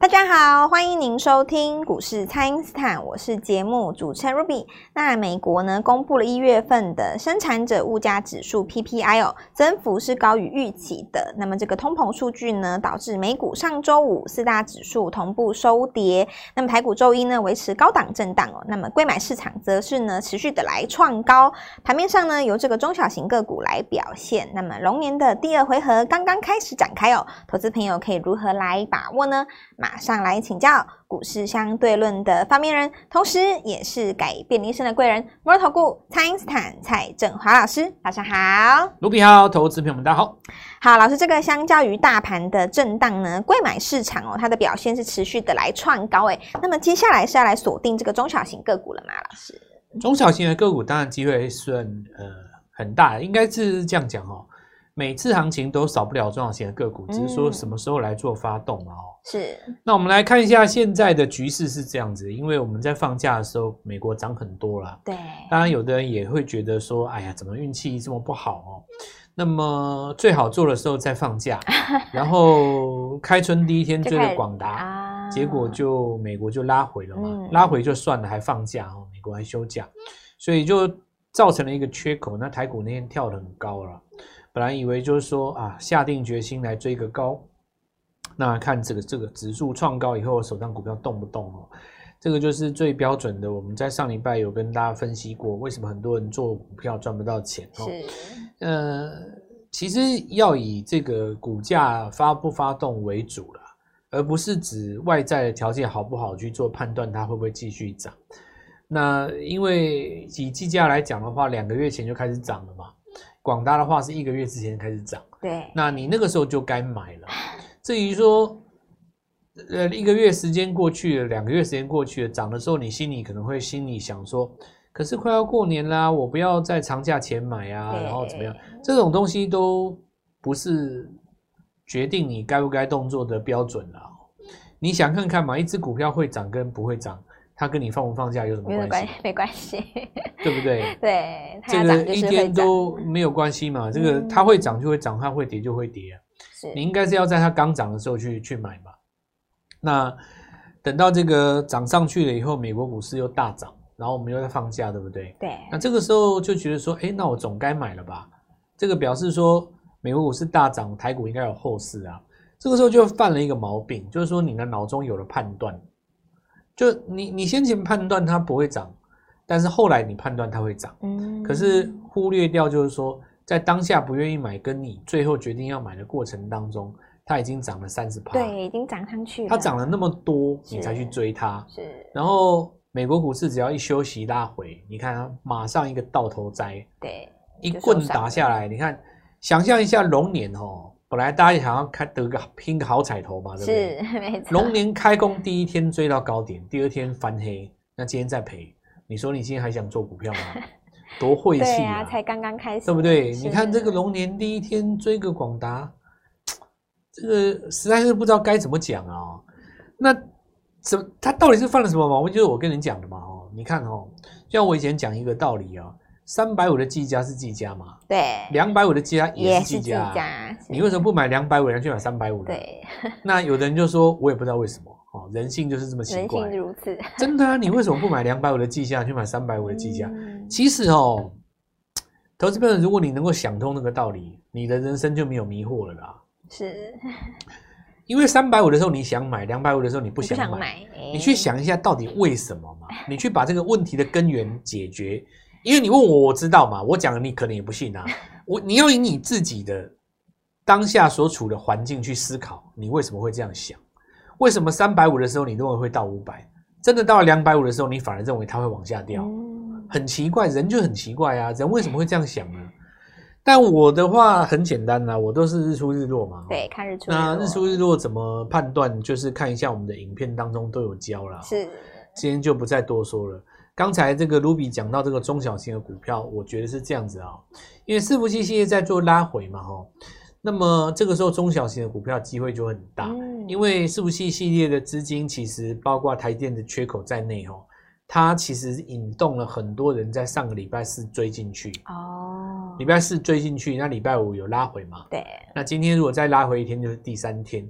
大家好，欢迎您收听股市蔡因斯坦，我是节目主持人 Ruby。那美国呢，公布了一月份的生产者物价指数 PPI 哦，增幅是高于预期的。那么这个通膨数据呢，导致美股上周五四大指数同步收跌。那么台股周一呢，维持高档震荡哦。那么柜买市场则是呢，持续的来创高。盘面上呢，由这个中小型个股来表现。那么龙年的第二回合刚刚开始展开哦，投资朋友可以如何来把握呢？马上来请教股市相对论的发明人，同时也是改变一生的贵人——摩尔投顾蔡英斯坦蔡振华老师，早上好。卢比好，投资朋友们大家好。好，老师，这个相较于大盘的震荡呢，贵买市场哦，它的表现是持续的来创高诶。那么接下来是要来锁定这个中小型个股了吗？老师，中小型的个股当然机会算呃很大，应该是这样讲哦。每次行情都少不了中小型的个股，只是说什么时候来做发动嘛？哦，是。那我们来看一下现在的局势是这样子，因为我们在放假的时候，美国涨很多了。对。当然，有的人也会觉得说，哎呀，怎么运气这么不好哦？那么最好做的时候再放假，然后开春第一天追了广达，结果就美国就拉回了嘛，拉回就算了，还放假哦，美国还休假，所以就造成了一个缺口。那台股那天跳得很高了。本来以为就是说啊，下定决心来追个高，那看这个这个指数创高以后，手上股票动不动哦？这个就是最标准的。我们在上礼拜有跟大家分析过，为什么很多人做股票赚不到钱哦？是，呃，其实要以这个股价发不发动为主啦，而不是指外在的条件好不好去做判断，它会不会继续涨。那因为以计价来讲的话，两个月前就开始涨了嘛。广大的话是一个月之前开始涨，对，那你那个时候就该买了。至于说，呃，一个月时间过去了，两个月时间过去了，涨的时候，你心里可能会心里想说，可是快要过年啦，我不要在长假前买啊，然后怎么样？这种东西都不是决定你该不该动作的标准啦。你想看看嘛，一只股票会涨跟不会涨。它跟你放不放假有什么关系？没关系，没关系，对不对？对，这个一天都没有关系嘛。这个它会涨就会涨，它会跌就会跌你应该是要在它刚涨的时候去去买嘛。那等到这个涨上去了以后，美国股市又大涨，然后我们又在放假，对不对？对。那这个时候就觉得说，哎，那我总该买了吧？这个表示说，美国股市大涨，台股应该有后市啊。这个时候就犯了一个毛病，就是说你的脑中有了判断。就你，你先前判断它不会涨，但是后来你判断它会涨，嗯，可是忽略掉就是说，在当下不愿意买，跟你最后决定要买的过程当中，它已经涨了三十趴，对，已经涨上去了，它涨了那么多，你才去追它，是，然后美国股市只要一休息拉回，你看它马上一个倒头栽，对，一棍打下来，你看，想象一下龙年哦。本来大家也想要开得个拼个好彩头嘛，对不对？是，没错。龙年开工第一天追到高点，第二天翻黑，那今天再赔，你说你今天还想做股票吗？多晦气啊！才刚刚开始，对不对？你看这个龙年第一天追个广达，这个实在是不知道该怎么讲啊。那怎他到底是犯了什么毛病？就是我跟你讲的嘛，哦，你看哦，像我以前讲一个道理啊。三百五的技嘉是技嘉嘛？对，两百五的技嘉也是技嘉。你为什么不买两百五，然后去买三百五呢？对，那有的人就说，我也不知道为什么哦，人性就是这么奇怪。人性如此，真的啊？你为什么不买两百五的技嘉，去买三百五的技嘉？嗯、其实哦，投资朋友，如果你能够想通那个道理，你的人生就没有迷惑了啦。是，因为三百五的时候你想买，两百五的时候你不想买，想买欸、你去想一下到底为什么嘛？你去把这个问题的根源解决。因为你问我，我知道嘛，我讲你可能也不信啊。我你要以你自己的当下所处的环境去思考，你为什么会这样想？为什么三百五的时候你认为会到五百，真的到了两百五的时候，你反而认为它会往下掉？很奇怪，人就很奇怪啊，人为什么会这样想呢？但我的话很简单呐，我都是日出日落嘛。对，看日出。那日出日落怎么判断？就是看一下我们的影片当中都有教了。是，今天就不再多说了。刚才这个卢比讲到这个中小型的股票，我觉得是这样子啊，因为伺服器系列在做拉回嘛，哈，那么这个时候中小型的股票机会就很大，因为伺服器系列的资金其实包括台电的缺口在内，哦，它其实引动了很多人在上个礼拜四追进去，哦，礼拜四追进去，那礼拜五有拉回嘛，对，那今天如果再拉回一天就是第三天，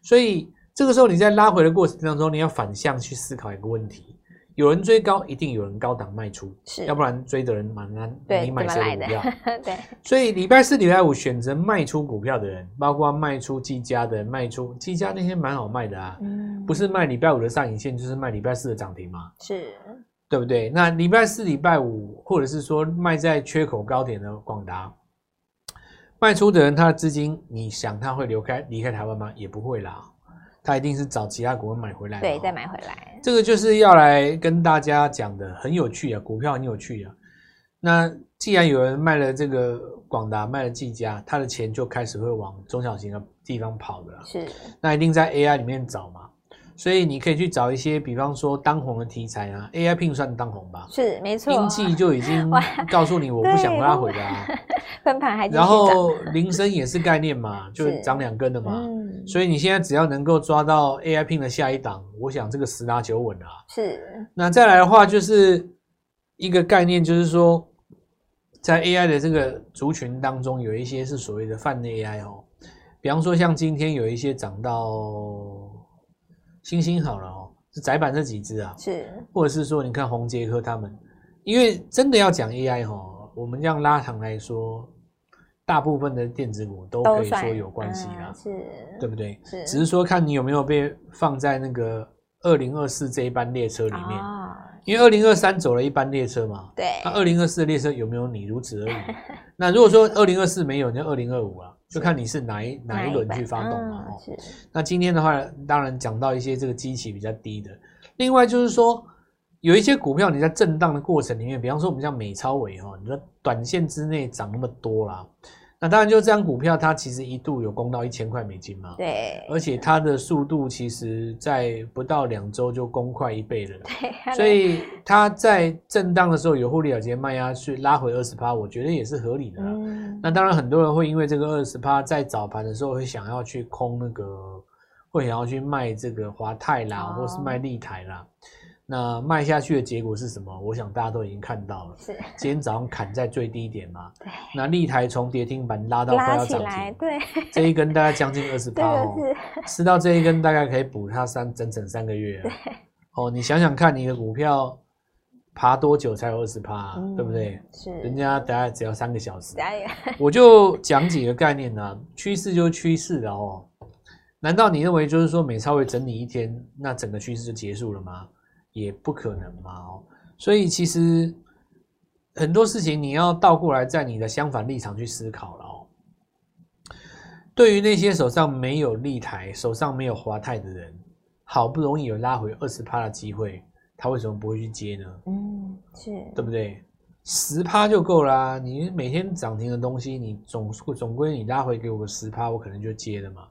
所以。这个时候你在拉回的过程当中，你要反向去思考一个问题。有人追高，一定有人高档卖出，是，要不然追的人蛮难。对，你买谁的股票？对。所以礼拜四、礼拜五选择卖出股票的人，包括卖出技嘉的、卖出技嘉那些蛮好卖的啊，嗯，不是卖礼拜五的上影线，就是卖礼拜四的涨停嘛，是，对不对？那礼拜四、礼拜五，或者是说卖在缺口高点的广达，卖出的人，他的资金，你想他会流开离开台湾吗？也不会啦。他一定是找其他股份买回来，对，再买回来。这个就是要来跟大家讲的，很有趣啊，股票很有趣啊。那既然有人卖了这个广达，卖了技嘉，他的钱就开始会往中小型的地方跑的了。是，那一定在 AI 里面找嘛。所以你可以去找一些，比方说当红的题材啊，AI Pin 算当红吧？是，没错。英企就已经告诉你，我不想拉回的啊。分盘还然后铃声也是概念嘛，就涨两根的嘛。嗯。所以你现在只要能够抓到 AI Pin 的下一档，我想这个十拿九稳啊。是。那再来的话，就是一个概念，就是说，在 AI 的这个族群当中，有一些是所谓的泛 AI 哦，比方说像今天有一些涨到。星星好了哦，是窄板这几只啊，是，或者是说你看红杰科他们，因为真的要讲 AI 哈，我们这样拉长来说，大部分的电子股都可以说有关系啦，是，对不对？是，只是说看你有没有被放在那个二零二四这一班列车里面，因为二零二三走了一班列车嘛，对，那二零二四的列车有没有你？如此而已。那如果说二零二四没有，那二零二五啊。就看你是哪一哪一轮去发动嘛，哦。那今天的话，当然讲到一些这个基期比较低的。另外就是说，有一些股票你在震荡的过程里面，比方说我们像美超伟哈，你说短线之内涨那么多啦。那当然，就这张股票，它其实一度有攻到一千块美金嘛。对。而且它的速度其实，在不到两周就攻快一倍了。对。所以它在震荡的时候有获利了结卖压去拉回二十趴，我觉得也是合理的。嗯。那当然，很多人会因为这个二十趴，在早盘的时候会想要去空那个，会想要去卖这个华泰啦，或是卖立台啦。那卖下去的结果是什么？我想大家都已经看到了。是，今天早上砍在最低点嘛。对。那立台从跌停板拉到快要涨停。对。这一根大概将近二十 趴哦。吃到这一根大概可以补它三整整三个月啊。对。哦，你想想看，你的股票爬多久才有二十趴？对不对？是。人家大概只要三个小时。我就讲几个概念啊，趋势就是趋势了哦。难道你认为就是说美超会整理一天，那整个趋势就结束了吗？也不可能嘛哦，所以其实很多事情你要倒过来，在你的相反立场去思考了哦。对于那些手上没有立台、手上没有华泰的人，好不容易有拉回二十趴的机会，他为什么不会去接呢？嗯，是对不对？十趴就够啦。你每天涨停的东西，你总总归你拉回给我个十趴，我可能就接了嘛。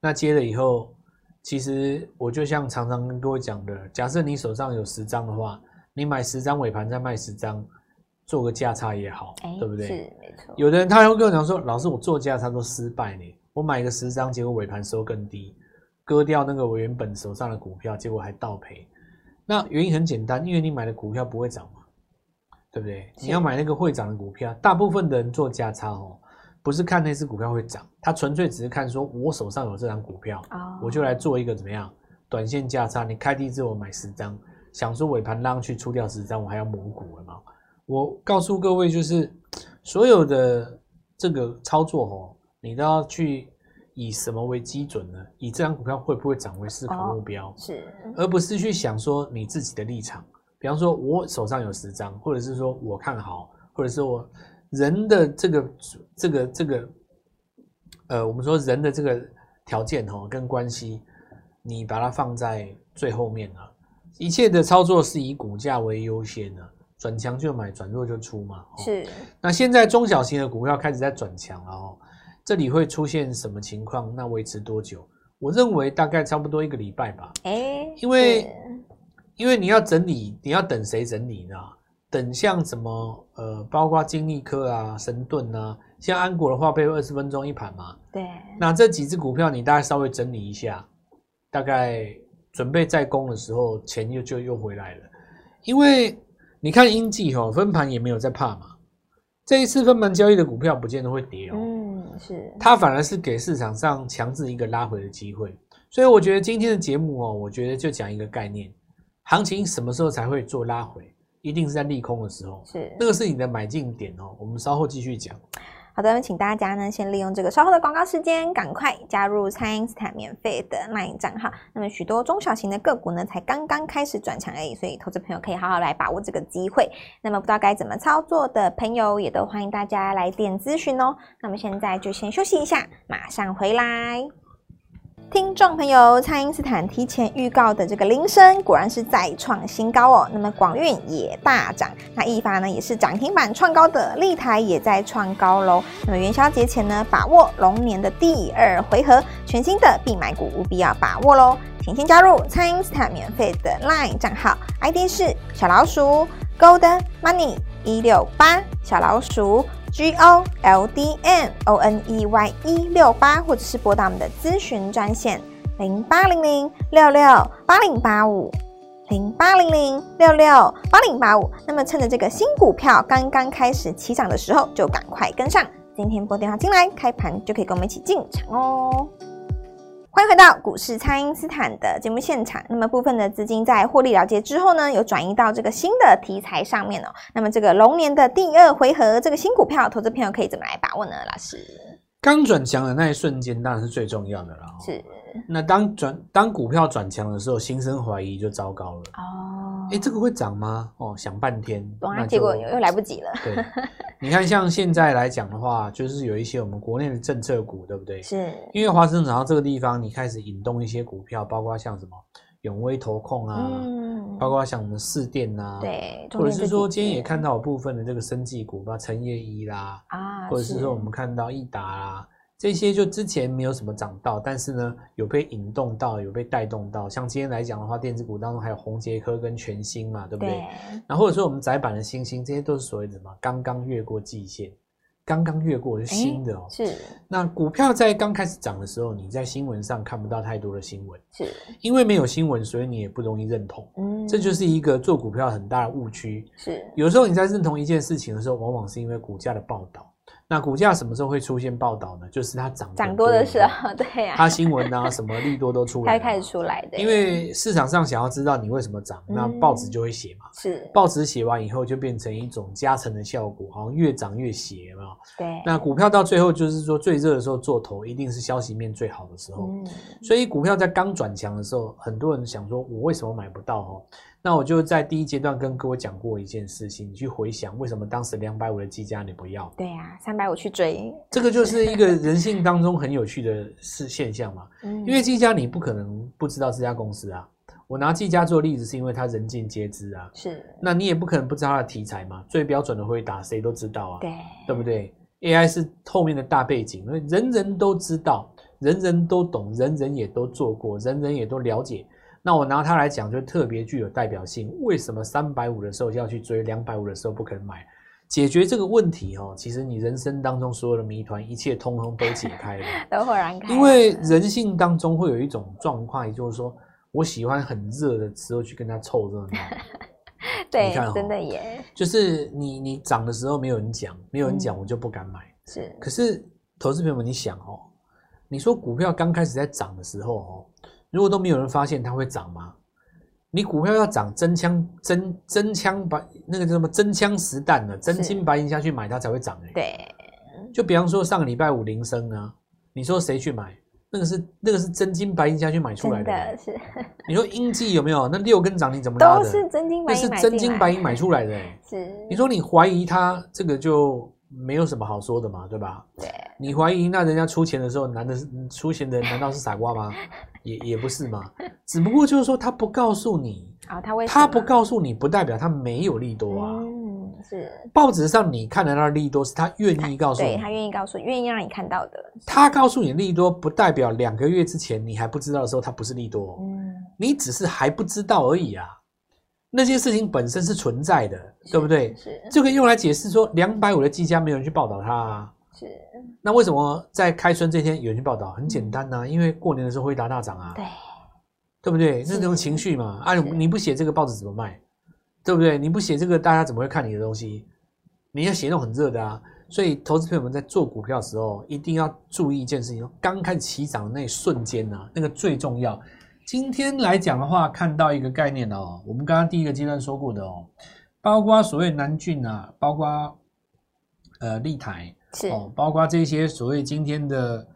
那接了以后。其实我就像常常跟各位讲的，假设你手上有十张的话，你买十张尾盘再卖十张，做个价差也好，欸、对不对？是没错。有的人他会跟我讲说，老师我做价差都失败呢，我买个十张，结果尾盘收更低，割掉那个我原本手上的股票，结果还倒赔。那原因很简单，因为你买的股票不会涨嘛，对不对？你要买那个会涨的股票，大部分的人做价差哦。不是看那只股票会涨，他纯粹只是看说，我手上有这张股票，oh. 我就来做一个怎么样，短线价差。你开低之后买十张，想说尾盘拉上去出掉十张，我还要磨股了吗？我告诉各位，就是所有的这个操作哦，你都要去以什么为基准呢？以这张股票会不会涨为思考目标，oh, 是，而不是去想说你自己的立场。比方说，我手上有十张，或者是说我看好，或者是我。人的这个这个这个，呃，我们说人的这个条件哦，跟关系，你把它放在最后面了。一切的操作是以股价为优先的，转强就买，转弱就出嘛。是。那现在中小型的股票开始在转强了哦，这里会出现什么情况？那维持多久？我认为大概差不多一个礼拜吧。哎，因为因为你要整理，你要等谁整理呢？等像什么呃，包括金利科啊、神盾啊，像安国的话，配二十分钟一盘嘛。对。那这几只股票，你大概稍微整理一下，大概准备再攻的时候，钱又就又回来了。因为你看英记哦，分盘也没有在怕嘛。这一次分盘交易的股票，不见得会跌哦。嗯，是。它反而是给市场上强制一个拉回的机会。所以我觉得今天的节目哦，我觉得就讲一个概念，行情什么时候才会做拉回？一定是在利空的时候，是那个是你的买进点哦。我们稍后继续讲。好的，请大家呢先利用这个稍后的广告时间，赶快加入蔡因斯坦免费的 LINE 账号。那么许多中小型的个股呢，才刚刚开始转强而已，所以投资朋友可以好好来把握这个机会。那么不知道该怎么操作的朋友，也都欢迎大家来电咨询哦。那么现在就先休息一下，马上回来。听众朋友，蔡因斯坦提前预告的这个铃声果然是再创新高哦。那么广运也大涨，那一发呢也是涨停板创高的，立台也在创高喽。那么元宵节前呢，把握龙年的第二回合，全新的必买股务必要把握喽。请先加入蔡因斯坦免费的 LINE 账号，ID 是小老鼠 Gold Money 一六八小老鼠。G O L D N O N E Y 一六八，或者是拨打我们的咨询专线零八零零六六八零八五零八零零六六八零八五。那么趁着这个新股票刚刚开始起涨的时候，就赶快跟上。今天拨电话进来，开盘就可以跟我们一起进场哦。欢迎回到股市，蔡因斯坦的节目现场。那么部分的资金在获利了结之后呢，有转移到这个新的题材上面哦。那么这个龙年的第二回合，这个新股票，投资朋友可以怎么来把握呢？老师，刚转强的那一瞬间当然是最重要的了。是。那当转当股票转强的时候，心生怀疑就糟糕了。哦，哎，这个会涨吗？哦，想半天，那结果又来不及了。对，你看，像现在来讲的话，就是有一些我们国内的政策股，对不对？是。因为华盛涨到这个地方，你开始引动一些股票，包括像什么永威投控啊，嗯，包括像我们四电啊，对，或者是说今天也看到有部分的这个生技股，包括成业医啦，啊，或者是说我们看到益达啦。这些就之前没有什么涨到，但是呢，有被引动到，有被带动到。像今天来讲的话，电子股当中还有宏杰科跟全新嘛，对不对？对。然后或者说我们窄板的新星，这些都是所谓的什么？刚刚越过季线，刚刚越过是新的哦。是。那股票在刚开始涨的时候，你在新闻上看不到太多的新闻，是。因为没有新闻，所以你也不容易认同。嗯。这就是一个做股票很大的误区。是。有时候你在认同一件事情的时候，往往是因为股价的报道。那股价什么时候会出现报道呢？就是它涨涨多的时候，对呀、啊，它新闻啊什么利多都出来，才开始出来的。因为市场上想要知道你为什么涨，那报纸就会写嘛。是，报纸写完以后就变成一种加成的效果，好像越涨越邪嘛。对。那股票到最后就是说最热的时候做头，一定是消息面最好的时候。嗯。所以股票在刚转强的时候，很多人想说，我为什么买不到哦？那我就在第一阶段跟各位讲过一件事情，你去回想为什么当时两百五的技嘉你不要？对呀、啊，三百五去追，这个就是一个人性当中很有趣的事现象嘛。嗯，因为技嘉你不可能不知道这家公司啊。我拿技嘉做例子，是因为它人尽皆知啊。是，那你也不可能不知道它的题材嘛。最标准的回答谁都知道啊，对，对不对？AI 是后面的大背景，因为人人都知道，人人都懂，人人也都做过，人人也都了解。那我拿它来讲，就特别具有代表性。为什么三百五的时候要去追，两百五的时候不肯买？解决这个问题哦，其实你人生当中所有的谜团，一切通通都解开了，都豁然开。因为人性当中会有一种状况，也就是说，我喜欢很热的时候去跟他凑热闹。对，你看，真的耶。就是你你涨的时候没有人讲，没有人讲，我就不敢买。是。可是投资朋友们，你想哦，你说股票刚开始在涨的时候哦。如果都没有人发现它会涨吗？你股票要涨，真枪真真枪白那个叫什么真枪实弹的，真金白银下去买它才会涨哎。对，就比方说上个礼拜五铃声啊，你说谁去买？那个是那个是真金白银下去买出来的。的是。你说英记有没有？那六根涨停怎么拉的？都是真金白银。那是真金白银买出来的。是。你说你怀疑它这个就没有什么好说的嘛，对吧？对。你怀疑那人家出钱的时候，男的是出钱的人 难道是傻瓜吗？也也不是嘛，只不过就是说他不告诉你啊，他为他不告诉你，不代表他没有利多啊。嗯，是报纸上你看得到的利多，是他愿意告诉你，对，他愿意告诉，愿意让你看到的。他告诉你利多，不代表两个月之前你还不知道的时候，他不是利多。嗯，你只是还不知道而已啊。那些事情本身是存在的，对不对？是，就可以用来解释说，两百五的技嘉没有人去报道它啊。是，那为什么在开春这天有人去报道？很简单呐、啊，因为过年的时候辉达大涨啊，对，对不对？那种情绪嘛，啊，你不写这个报纸怎么卖？对不对？你不写这个，大家怎么会看你的东西？你要写那种很热的啊，所以投资朋友们在做股票的时候，一定要注意一件事情：刚开始起涨的那一瞬间呢、啊，那个最重要。今天来讲的话，看到一个概念哦，我们刚刚第一个阶段说过的哦，包括所谓南俊啊，包括呃立台是哦，包括这些所谓今天的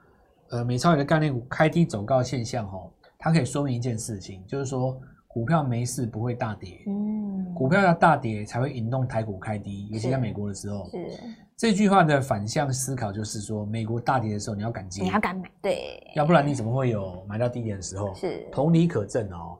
呃美超里的概念股开低走高的现象哦，它可以说明一件事情，就是说。股票没事不会大跌，嗯，股票要大跌才会引动台股开低，尤其在美国的时候。是这句话的反向思考就是说，美国大跌的时候你要敢接，你要敢买，对，要不然你怎么会有买到低点的时候？是。同理可证哦，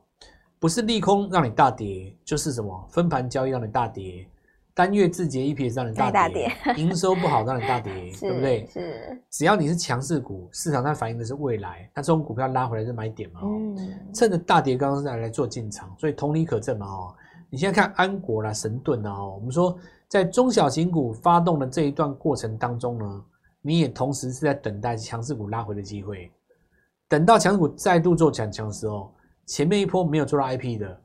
不是利空让你大跌，就是什么？分盘交易让你大跌。单月自结 EPS 让你大跌，营收不好让你大跌，对不对？是，只要你是强势股，市场上反映的是未来，那这种股票拉回来是买点嘛？嗯，趁着大跌刚刚来来做进场，所以同理可证嘛？哦，你现在看安国啦、神盾啦，哦，我们说在中小型股发动的这一段过程当中呢，你也同时是在等待强势股拉回的机会，等到强势股再度做强强的时候，前面一波没有做到 IP 的。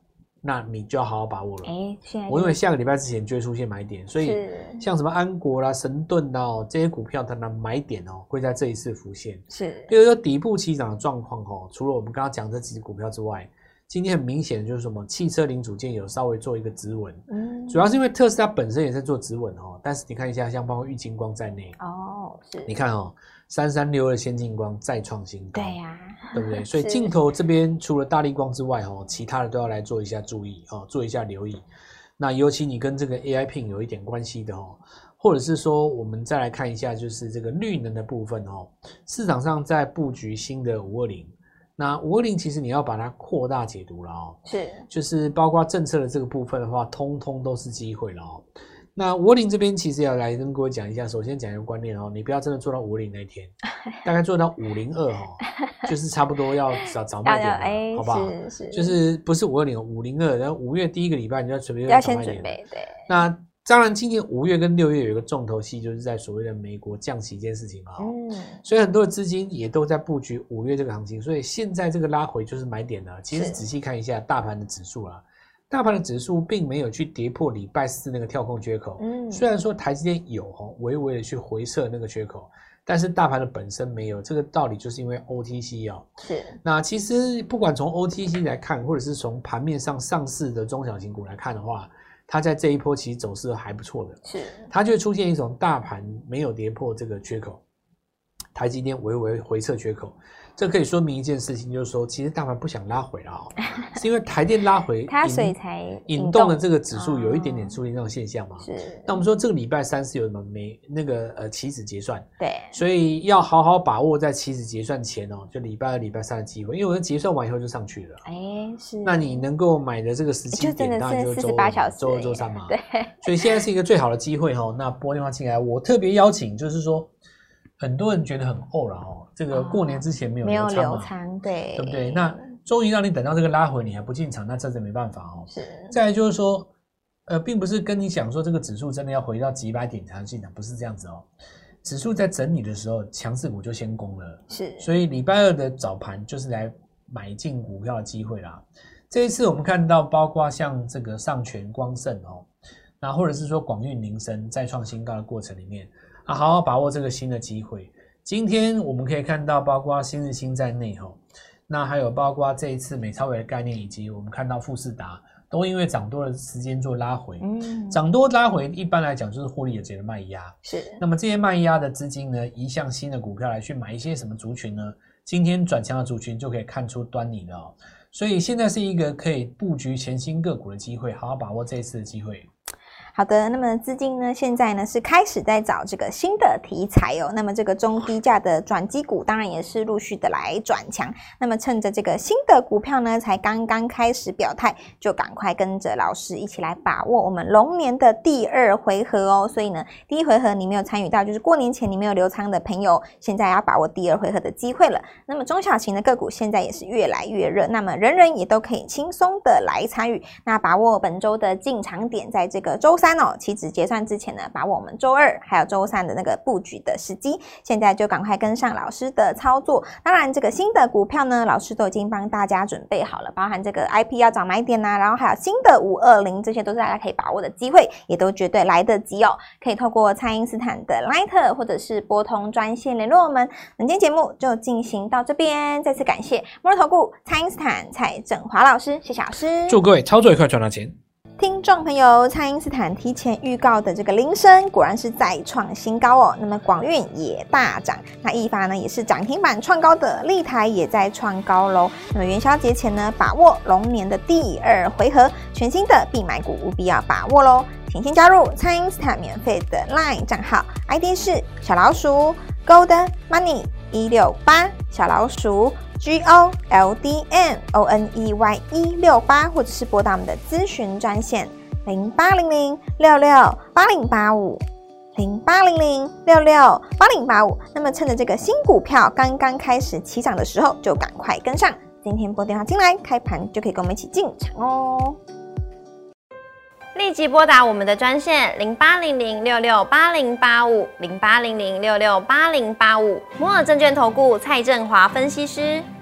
那你就要好好把握了。哎，我认为下个礼拜之前就会出现买点，所以像什么安国啦、神盾哦这些股票，它的买点哦会在这一次浮现。是，比如说底部起涨的状况哦，除了我们刚刚讲这几只股票之外，今天很明显的就是什么汽车零组件有稍微做一个止稳。嗯，主要是因为特斯拉本身也在做止稳哦，但是你看一下，像包括玉金光在内哦，是，你看哦。三三六二先进光再创新高，对呀，对不对？所以镜头这边除了大力光之外，哦，其他的都要来做一下注意哦，做一下留意。那尤其你跟这个 AI Pin 有一点关系的哦，或者是说，我们再来看一下，就是这个绿能的部分哦，市场上在布局新的五二零。那五二零其实你要把它扩大解读了哦，是，就是包括政策的这个部分的话，通通都是机会了哦。那五二零这边其实要来跟各位讲一下，首先讲一个观念哦，你不要真的做到五二零那一天，大概做到五零二哦，就是差不多要找找卖点了，哎、好不好？是是，就是不是五二零，五零二，然后五月第一个礼拜你就要准备要找卖点。对。那当然，今年五月跟六月有一个重头戏，就是在所谓的美国降息这件事情嘛，嗯，所以很多的资金也都在布局五月这个行情，所以现在这个拉回就是买点了。其实仔细看一下大盘的指数啊。大盘的指数并没有去跌破礼拜四那个跳空缺口，嗯，虽然说台积电有哦微微的去回撤那个缺口，但是大盘的本身没有。这个道理就是因为 OTC 哦，是。那其实不管从 OTC 来看，或者是从盘面上上市的中小型股来看的话，它在这一波其实走势还不错的，是。它就会出现一种大盘没有跌破这个缺口，台积电微微回撤缺口。这可以说明一件事情，就是说，其实大盘不想拉回了哦，是因为台电拉回，它所以才引动了这个指数有一点点出现这种现象嘛。是。那我们说这个礼拜三是有什么没那个呃期指结算，对，所以要好好把握在期指结算前哦，就礼拜二、礼拜三的机会，因为我们结算完以后就上去了。哎，是。那你能够买的这个时间点，当然就是四十八小时，周二、周三嘛。对。所以现在是一个最好的机会哦。那拨电话进来，我特别邀请，就是说。很多人觉得很怄了哦，这个过年之前没有没有留仓嘛，对，对不对？那终于让你等到这个拉回，你还不进场，那这是没办法哦。是。再来就是说，呃，并不是跟你讲说这个指数真的要回到几百点才能进场，不是这样子哦。指数在整理的时候，强势股就先攻了。是。所以礼拜二的早盘就是来买进股票的机会啦。这一次我们看到，包括像这个上诠光盛哦，那或者是说广运宁森再创新高的过程里面。啊，好好把握这个新的机会。今天我们可以看到，包括新日新在内哈，那还有包括这一次美超伟的概念，以及我们看到富士达都因为涨多的时间做拉回。嗯，涨多拉回一般来讲就是获利有这个卖压。是。那么这些卖压的资金呢，移向新的股票来去买一些什么族群呢？今天转强的族群就可以看出端倪了哦。所以现在是一个可以布局全新个股的机会，好好把握这一次的机会。好的，那么资金呢，现在呢是开始在找这个新的题材哦。那么这个中低价的转机股，当然也是陆续的来转强。那么趁着这个新的股票呢，才刚刚开始表态，就赶快跟着老师一起来把握我们龙年的第二回合哦。所以呢，第一回合你没有参与到，就是过年前你没有留仓的朋友，现在要把握第二回合的机会了。那么中小型的个股现在也是越来越热，那么人人也都可以轻松的来参与。那把握本周的进场点，在这个周三。三哦，期指结算之前呢，把我们周二还有周三的那个布局的时机，现在就赶快跟上老师的操作。当然，这个新的股票呢，老师都已经帮大家准备好了，包含这个 IP 要找买点呐、啊，然后还有新的五二零，这些都是大家可以把握的机会，也都绝对来得及哦。可以透过蔡因斯坦的 Line 或者是拨通专线联络我们。本期节目就进行到这边，再次感谢摩尔投顾蔡因斯坦蔡振华老师，谢谢老师，祝各位操作愉快，赚到钱。听众朋友，蔡因斯坦提前预告的这个铃声果然是再创新高哦。那么广运也大涨，那一发呢也是涨停板创高的，立台也在创高喽。那么元宵节前呢，把握龙年的第二回合，全新的必买股务必要把握喽。请先加入蔡因斯坦免费的 LINE 账号，ID 是小老鼠 Gold Money 一六八小老鼠。G O L D M O N E Y 一六八，或者是拨打我们的咨询专线零八零零六六八零八五零八零零六六八零八五。那么趁着这个新股票刚刚开始起涨的时候，就赶快跟上。今天拨电话进来，开盘就可以跟我们一起进场哦。立即拨打我们的专线零八零零六六八零八五零八零零六六八零八五摩尔证券投顾蔡振华分析师。